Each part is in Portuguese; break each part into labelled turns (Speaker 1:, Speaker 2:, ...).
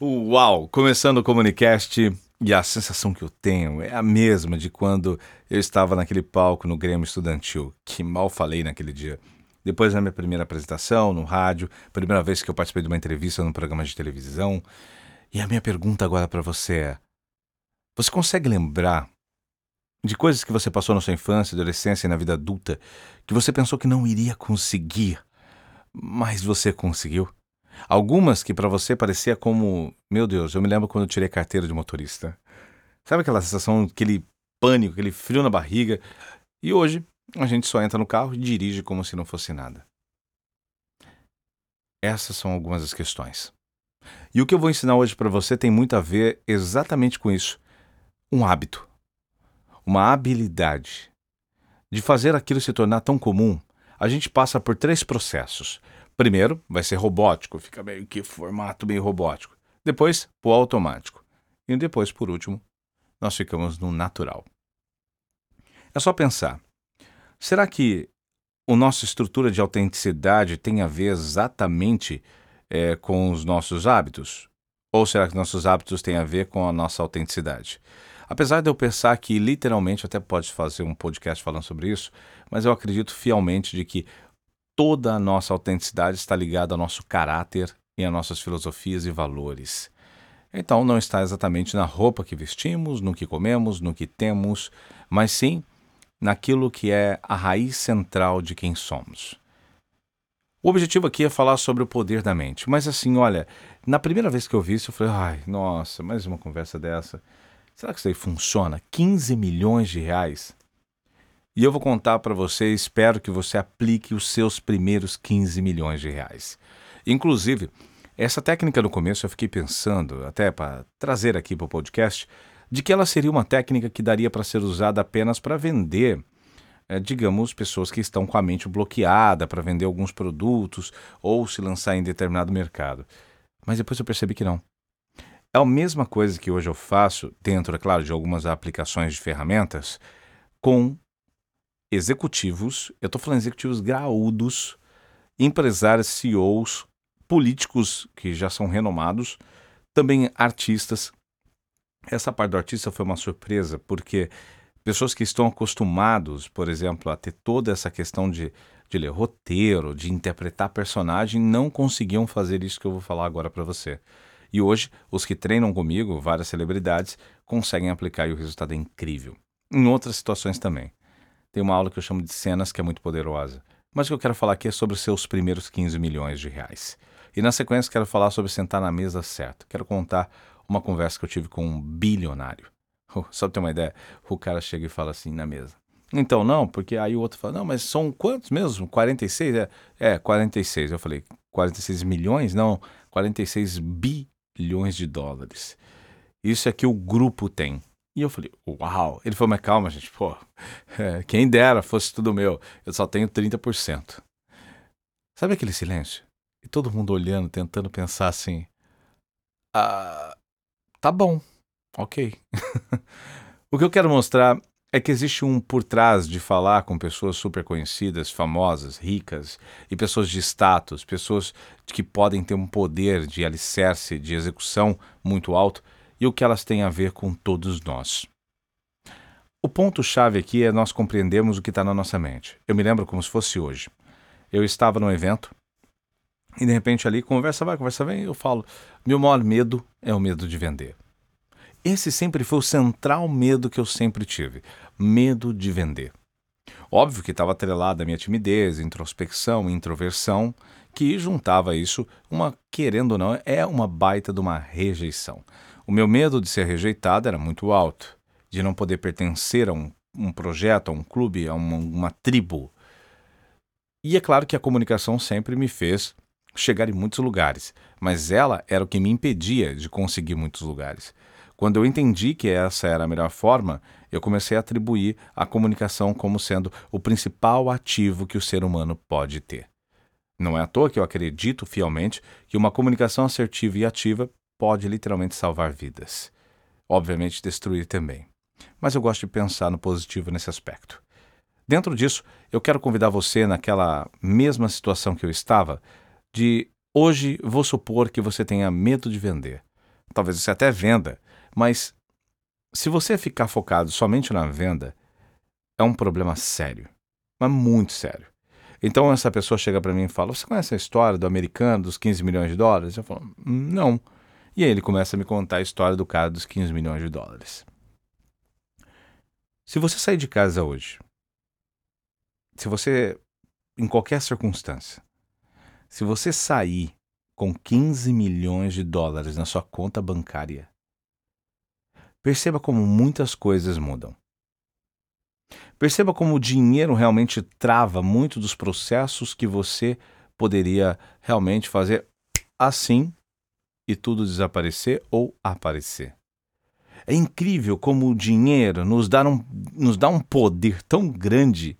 Speaker 1: Uau! Começando o Comunicast e a sensação que eu tenho é a mesma de quando eu estava naquele palco no Grêmio Estudantil, que mal falei naquele dia. Depois da minha primeira apresentação no rádio, primeira vez que eu participei de uma entrevista num programa de televisão. E a minha pergunta agora para você é: você consegue lembrar de coisas que você passou na sua infância, adolescência e na vida adulta que você pensou que não iria conseguir, mas você conseguiu? Algumas que para você parecia como, meu Deus, eu me lembro quando eu tirei carteira de motorista. Sabe aquela sensação, aquele pânico, aquele frio na barriga? E hoje a gente só entra no carro e dirige como se não fosse nada. Essas são algumas das questões. E o que eu vou ensinar hoje para você tem muito a ver exatamente com isso. Um hábito. Uma habilidade. De fazer aquilo se tornar tão comum, a gente passa por três processos. Primeiro, vai ser robótico, fica meio que formato meio robótico. Depois, o automático. E depois, por último, nós ficamos no natural. É só pensar. Será que a nossa estrutura de autenticidade tem a ver exatamente é, com os nossos hábitos? Ou será que nossos hábitos têm a ver com a nossa autenticidade? Apesar de eu pensar que literalmente até pode fazer um podcast falando sobre isso, mas eu acredito fielmente de que toda a nossa autenticidade está ligada ao nosso caráter e às nossas filosofias e valores. Então, não está exatamente na roupa que vestimos, no que comemos, no que temos, mas sim naquilo que é a raiz central de quem somos. O objetivo aqui é falar sobre o poder da mente, mas assim, olha, na primeira vez que eu vi isso, eu falei, ai, nossa, mais uma conversa dessa. Será que isso aí funciona? 15 milhões de reais? E eu vou contar para você, espero que você aplique os seus primeiros 15 milhões de reais. Inclusive, essa técnica no começo eu fiquei pensando, até para trazer aqui para o podcast, de que ela seria uma técnica que daria para ser usada apenas para vender, é, digamos, pessoas que estão com a mente bloqueada para vender alguns produtos ou se lançar em determinado mercado. Mas depois eu percebi que não. É a mesma coisa que hoje eu faço, dentro, é claro, de algumas aplicações de ferramentas, com executivos, eu estou falando executivos graúdos, empresários, CEOs, políticos que já são renomados, também artistas. Essa parte do artista foi uma surpresa, porque pessoas que estão acostumados, por exemplo, a ter toda essa questão de, de ler roteiro, de interpretar personagem, não conseguiam fazer isso que eu vou falar agora para você. E hoje, os que treinam comigo, várias celebridades, conseguem aplicar e o resultado é incrível. Em outras situações também tem uma aula que eu chamo de cenas que é muito poderosa. Mas o que eu quero falar aqui é sobre os seus primeiros 15 milhões de reais. E na sequência quero falar sobre sentar na mesa certa. Quero contar uma conversa que eu tive com um bilionário. Só pra ter uma ideia, o cara chega e fala assim na mesa. Então, não, porque aí o outro fala, não, mas são quantos mesmo? 46? É, é 46. Eu falei, 46 milhões? Não, 46 bilhões de dólares. Isso é que o grupo tem. E eu falei, uau. Ele falou, mas calma, gente, pô, é, quem dera fosse tudo meu. Eu só tenho 30%. Sabe aquele silêncio? E todo mundo olhando, tentando pensar assim, ah, tá bom, ok. o que eu quero mostrar é que existe um por trás de falar com pessoas super conhecidas, famosas, ricas e pessoas de status, pessoas que podem ter um poder de alicerce, de execução muito alto e o que elas têm a ver com todos nós. O ponto-chave aqui é nós compreendermos o que está na nossa mente. Eu me lembro como se fosse hoje. Eu estava num evento e de repente ali, conversa vai, conversa vem, eu falo: meu maior medo é o medo de vender. Esse sempre foi o central medo que eu sempre tive: medo de vender. Óbvio que estava atrelado à minha timidez, introspecção, introversão, que juntava isso, uma, querendo ou não, é uma baita de uma rejeição. O meu medo de ser rejeitado era muito alto, de não poder pertencer a um, um projeto, a um clube, a uma, uma tribo. E é claro que a comunicação sempre me fez chegar em muitos lugares, mas ela era o que me impedia de conseguir muitos lugares. Quando eu entendi que essa era a melhor forma, eu comecei a atribuir a comunicação como sendo o principal ativo que o ser humano pode ter. Não é à toa que eu acredito fielmente que uma comunicação assertiva e ativa pode literalmente salvar vidas. Obviamente, destruir também. Mas eu gosto de pensar no positivo nesse aspecto. Dentro disso, eu quero convidar você, naquela mesma situação que eu estava, de hoje vou supor que você tenha medo de vender. talvez você até venda, mas se você ficar focado somente na venda, é um problema sério, mas muito sério. Então essa pessoa chega para mim e fala: Você conhece a história do americano dos 15 milhões de dólares? Eu falo: Não. E aí ele começa a me contar a história do cara dos 15 milhões de dólares. Se você sair de casa hoje, se você, em qualquer circunstância, se você sair com 15 milhões de dólares na sua conta bancária, perceba como muitas coisas mudam. Perceba como o dinheiro realmente trava muito dos processos que você poderia realmente fazer assim e tudo desaparecer ou aparecer. É incrível como o dinheiro nos dá um, nos dá um poder tão grande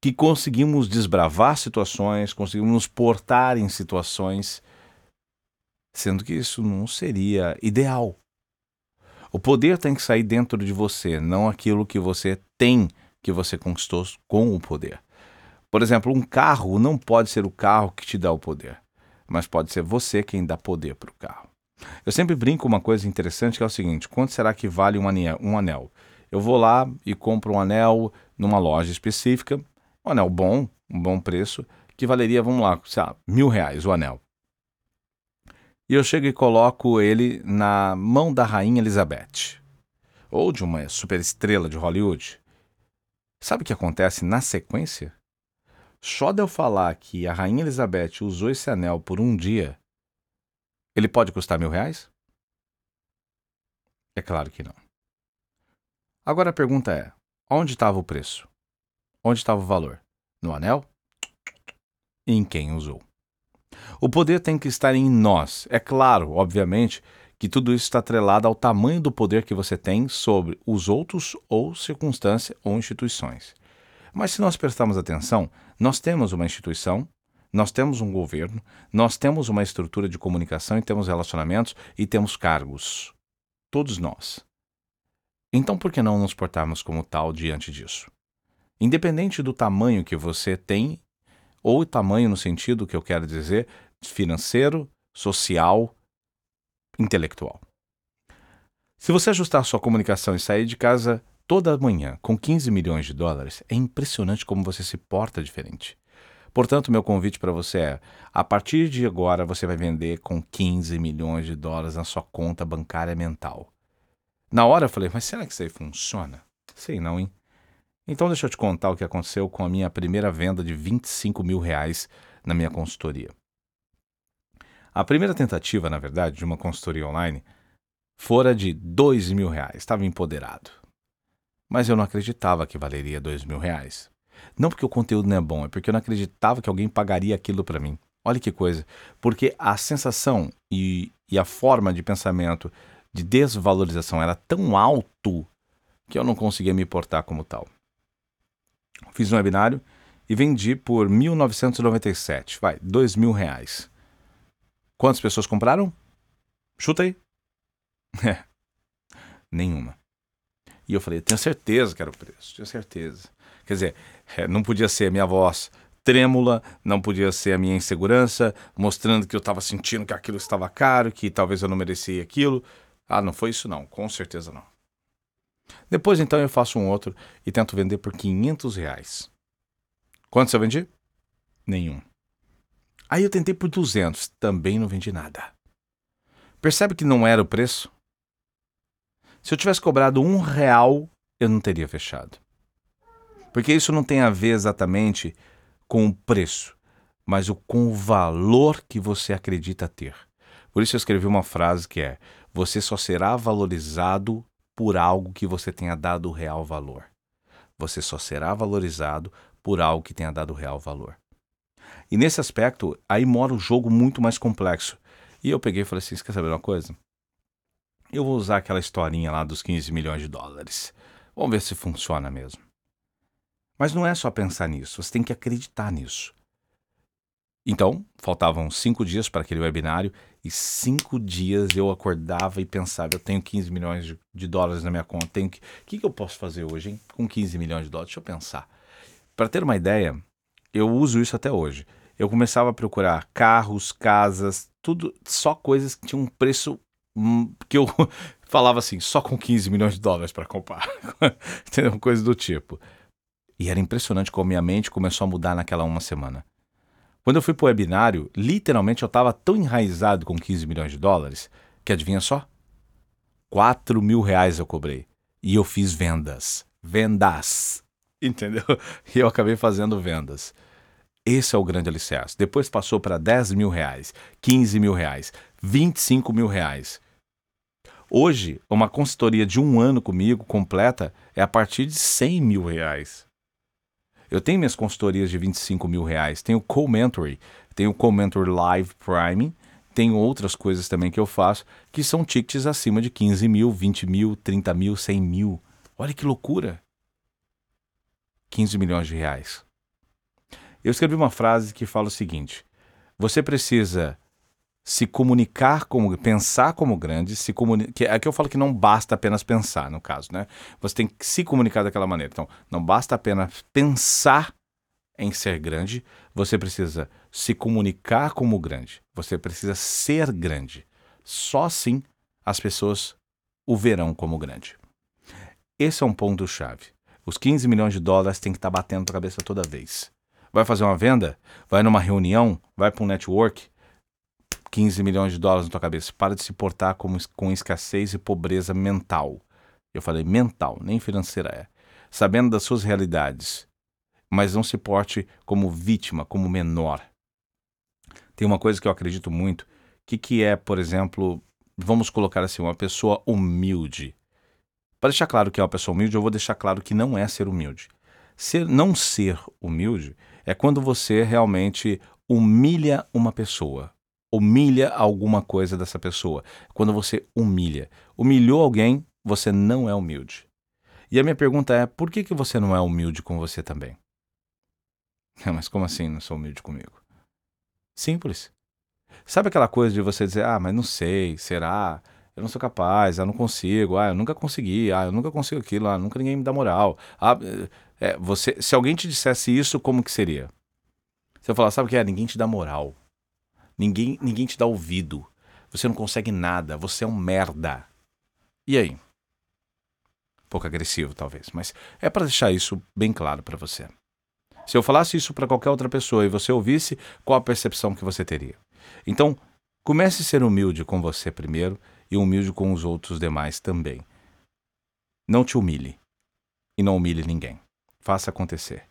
Speaker 1: que conseguimos desbravar situações, conseguimos nos portar em situações, sendo que isso não seria ideal. O poder tem que sair dentro de você, não aquilo que você tem que você conquistou com o poder. Por exemplo, um carro não pode ser o carro que te dá o poder, mas pode ser você quem dá poder para o carro. Eu sempre brinco uma coisa interessante que é o seguinte: quanto será que vale um anel? Eu vou lá e compro um anel numa loja específica, um anel bom, um bom preço, que valeria, vamos lá, sei lá, mil reais o anel e eu chego e coloco ele na mão da Rainha Elizabeth, ou de uma superestrela de Hollywood. Sabe o que acontece na sequência? Só de eu falar que a Rainha Elizabeth usou esse anel por um dia, ele pode custar mil reais? É claro que não. Agora a pergunta é: onde estava o preço? Onde estava o valor? No anel? E em quem usou? O poder tem que estar em nós. É claro, obviamente, que tudo isso está atrelado ao tamanho do poder que você tem sobre os outros ou circunstâncias ou instituições. Mas se nós prestarmos atenção, nós temos uma instituição, nós temos um governo, nós temos uma estrutura de comunicação e temos relacionamentos e temos cargos. Todos nós. Então por que não nos portarmos como tal diante disso? Independente do tamanho que você tem ou tamanho no sentido que eu quero dizer financeiro, social, intelectual. Se você ajustar sua comunicação e sair de casa toda manhã com 15 milhões de dólares, é impressionante como você se porta diferente. Portanto, meu convite para você é: a partir de agora você vai vender com 15 milhões de dólares na sua conta bancária mental. Na hora eu falei, mas será que isso aí funciona? Sei não, hein? Então deixa eu te contar o que aconteceu com a minha primeira venda de 25 mil reais na minha consultoria. A primeira tentativa, na verdade, de uma consultoria online fora de 2 mil reais. Estava empoderado. Mas eu não acreditava que valeria 2 mil reais. Não porque o conteúdo não é bom, é porque eu não acreditava que alguém pagaria aquilo para mim. Olha que coisa. Porque a sensação e, e a forma de pensamento de desvalorização era tão alto que eu não conseguia me portar como tal. Fiz um webinário e vendi por 1.997, vai, dois mil reais. Quantas pessoas compraram? Chuta aí. É, nenhuma. E eu falei, tenho certeza que era o preço, tenho certeza. Quer dizer, é, não podia ser minha voz trêmula, não podia ser a minha insegurança, mostrando que eu estava sentindo que aquilo estava caro, que talvez eu não merecia aquilo. Ah, não foi isso não, com certeza não. Depois então eu faço um outro e tento vender por 500 reais. Quantos eu vendi? Nenhum. Aí eu tentei por 200, também não vendi nada. Percebe que não era o preço? Se eu tivesse cobrado um real, eu não teria fechado. Porque isso não tem a ver exatamente com o preço, mas com o valor que você acredita ter. Por isso eu escrevi uma frase que é: Você só será valorizado por algo que você tenha dado real valor. Você só será valorizado por algo que tenha dado real valor. E nesse aspecto, aí mora o jogo muito mais complexo. E eu peguei e falei assim: quer saber uma coisa? Eu vou usar aquela historinha lá dos 15 milhões de dólares. Vamos ver se funciona mesmo. Mas não é só pensar nisso, você tem que acreditar nisso. Então, faltavam cinco dias para aquele webinário e cinco dias eu acordava e pensava: eu tenho 15 milhões de, de dólares na minha conta, tenho que. O que, que eu posso fazer hoje, hein? Com 15 milhões de dólares? Deixa eu pensar. Para ter uma ideia, eu uso isso até hoje. Eu começava a procurar carros, casas, tudo, só coisas que tinham um preço que eu falava assim, só com 15 milhões de dólares para comprar. Entendeu? Coisa do tipo. E era impressionante como minha mente começou a mudar naquela uma semana. Quando eu fui pro webinário, literalmente eu estava tão enraizado com 15 milhões de dólares que adivinha só? 4 mil reais eu cobrei. E eu fiz vendas. Vendas. Entendeu? E eu acabei fazendo vendas. Esse é o grande alicerce. Depois passou para 10 mil reais, 15 mil reais, 25 mil reais. Hoje, uma consultoria de um ano comigo completa é a partir de 100 mil reais. Eu tenho minhas consultorias de 25 mil reais, tenho Co-Mentory, tenho Co-Mentor Live Prime, tenho outras coisas também que eu faço que são tickets acima de 15 mil, 20 mil, 30 mil, 100 mil. Olha que loucura! 15 milhões de reais. Eu escrevi uma frase que fala o seguinte: você precisa se comunicar como pensar como grande, se comunicar, que é que eu falo que não basta apenas pensar, no caso, né? Você tem que se comunicar daquela maneira. Então, não basta apenas pensar em ser grande, você precisa se comunicar como grande. Você precisa ser grande. Só assim as pessoas o verão como grande. Esse é um ponto chave. Os 15 milhões de dólares tem que estar tá batendo cabeça toda vez. Vai fazer uma venda? Vai numa reunião? Vai para um network? 15 milhões de dólares na tua cabeça. Para de se portar como, com escassez e pobreza mental. Eu falei mental, nem financeira é. Sabendo das suas realidades. Mas não se porte como vítima, como menor. Tem uma coisa que eu acredito muito, que, que é, por exemplo, vamos colocar assim, uma pessoa humilde. Para deixar claro que é uma pessoa humilde, eu vou deixar claro que não é ser humilde. Ser, não ser humilde é quando você realmente humilha uma pessoa humilha alguma coisa dessa pessoa. Quando você humilha. Humilhou alguém, você não é humilde. E a minha pergunta é: por que, que você não é humilde com você também? Mas como assim não sou humilde comigo? Simples. Sabe aquela coisa de você dizer: ah, mas não sei, será? Eu não sou capaz, eu não consigo, ah, eu nunca consegui, ah, eu nunca consigo aquilo, ah, nunca ninguém me dá moral. Ah, é, você, se alguém te dissesse isso, como que seria? Você falar, sabe o que é? Ninguém te dá moral. Ninguém, ninguém te dá ouvido. Você não consegue nada. Você é um merda. E aí? Um pouco agressivo, talvez, mas é para deixar isso bem claro para você. Se eu falasse isso para qualquer outra pessoa e você ouvisse, qual a percepção que você teria? Então, comece a ser humilde com você primeiro e humilde com os outros demais também. Não te humilhe e não humilhe ninguém. Faça acontecer.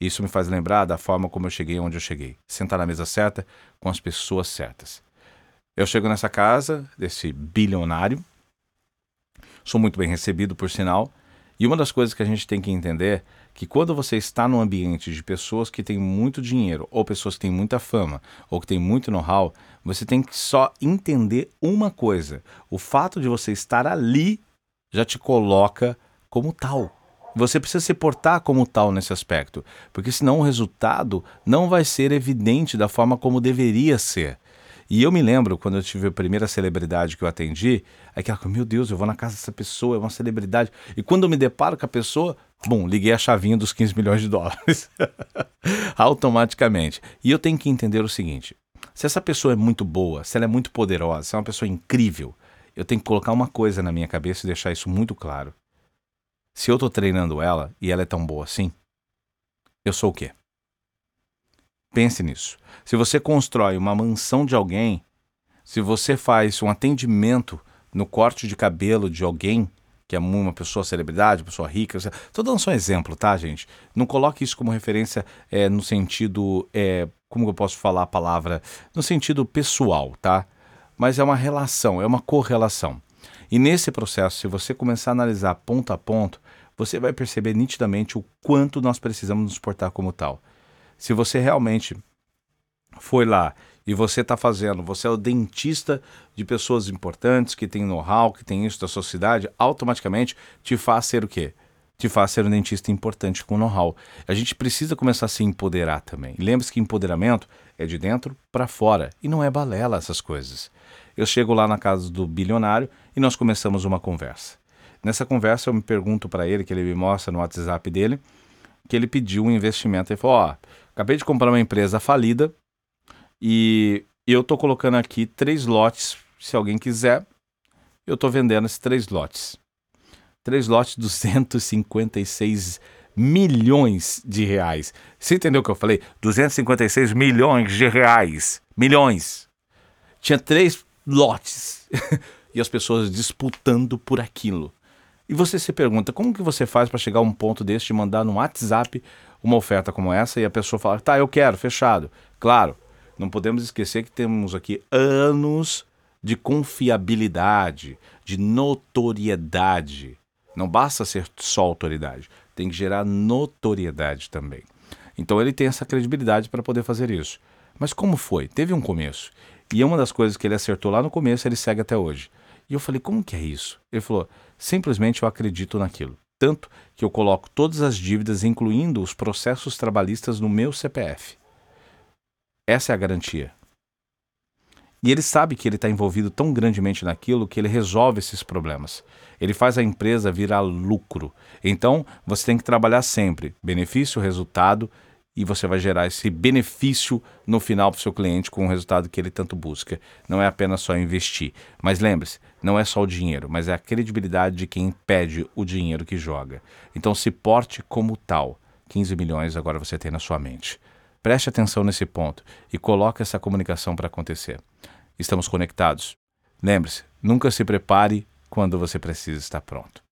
Speaker 1: Isso me faz lembrar da forma como eu cheguei onde eu cheguei. Sentar na mesa certa com as pessoas certas. Eu chego nessa casa desse bilionário, sou muito bem recebido, por sinal, e uma das coisas que a gente tem que entender é que quando você está num ambiente de pessoas que têm muito dinheiro, ou pessoas que têm muita fama, ou que têm muito know-how, você tem que só entender uma coisa: o fato de você estar ali já te coloca como tal. Você precisa se portar como tal nesse aspecto, porque senão o resultado não vai ser evidente da forma como deveria ser. E eu me lembro quando eu tive a primeira celebridade que eu atendi, aquela coisa, meu Deus, eu vou na casa dessa pessoa, é uma celebridade. E quando eu me deparo com a pessoa, bom, liguei a chavinha dos 15 milhões de dólares. Automaticamente. E eu tenho que entender o seguinte: se essa pessoa é muito boa, se ela é muito poderosa, se é uma pessoa incrível, eu tenho que colocar uma coisa na minha cabeça e deixar isso muito claro. Se eu tô treinando ela e ela é tão boa assim, eu sou o quê? Pense nisso. Se você constrói uma mansão de alguém, se você faz um atendimento no corte de cabelo de alguém, que é uma pessoa celebridade, pessoa rica, estou dando só um exemplo, tá, gente? Não coloque isso como referência é, no sentido, é, como eu posso falar a palavra, no sentido pessoal, tá? Mas é uma relação, é uma correlação. E nesse processo, se você começar a analisar ponto a ponto, você vai perceber nitidamente o quanto nós precisamos nos portar como tal. Se você realmente foi lá e você está fazendo, você é o dentista de pessoas importantes que tem know-how, que tem isso da sociedade, automaticamente te faz ser o quê? Te faz ser um dentista importante com know-how. A gente precisa começar a se empoderar também. Lembre-se que empoderamento é de dentro para fora e não é balela essas coisas. Eu chego lá na casa do bilionário e nós começamos uma conversa. Nessa conversa eu me pergunto para ele, que ele me mostra no WhatsApp dele, que ele pediu um investimento. Ele falou: Ó, oh, acabei de comprar uma empresa falida e eu tô colocando aqui três lotes, se alguém quiser, Eu estou vendendo esses três lotes. Três lotes, 256 milhões de reais. Você entendeu o que eu falei? 256 milhões de reais. Milhões. Tinha três lotes. e as pessoas disputando por aquilo. E você se pergunta, como que você faz para chegar a um ponto desse de mandar no WhatsApp uma oferta como essa e a pessoa fala, tá, eu quero, fechado. Claro, não podemos esquecer que temos aqui anos de confiabilidade, de notoriedade. Não basta ser só autoridade, tem que gerar notoriedade também. Então ele tem essa credibilidade para poder fazer isso. Mas como foi? Teve um começo. E uma das coisas que ele acertou lá no começo, ele segue até hoje. E eu falei, como que é isso? Ele falou, simplesmente eu acredito naquilo. Tanto que eu coloco todas as dívidas, incluindo os processos trabalhistas, no meu CPF. Essa é a garantia. E ele sabe que ele está envolvido tão grandemente naquilo que ele resolve esses problemas. Ele faz a empresa virar lucro. Então, você tem que trabalhar sempre. Benefício, resultado e você vai gerar esse benefício no final para o seu cliente com o resultado que ele tanto busca. Não é apenas só investir. Mas lembre-se, não é só o dinheiro, mas é a credibilidade de quem pede o dinheiro que joga. Então se porte como tal. 15 milhões agora você tem na sua mente. Preste atenção nesse ponto e coloque essa comunicação para acontecer. Estamos conectados? Lembre-se, nunca se prepare quando você precisa estar pronto.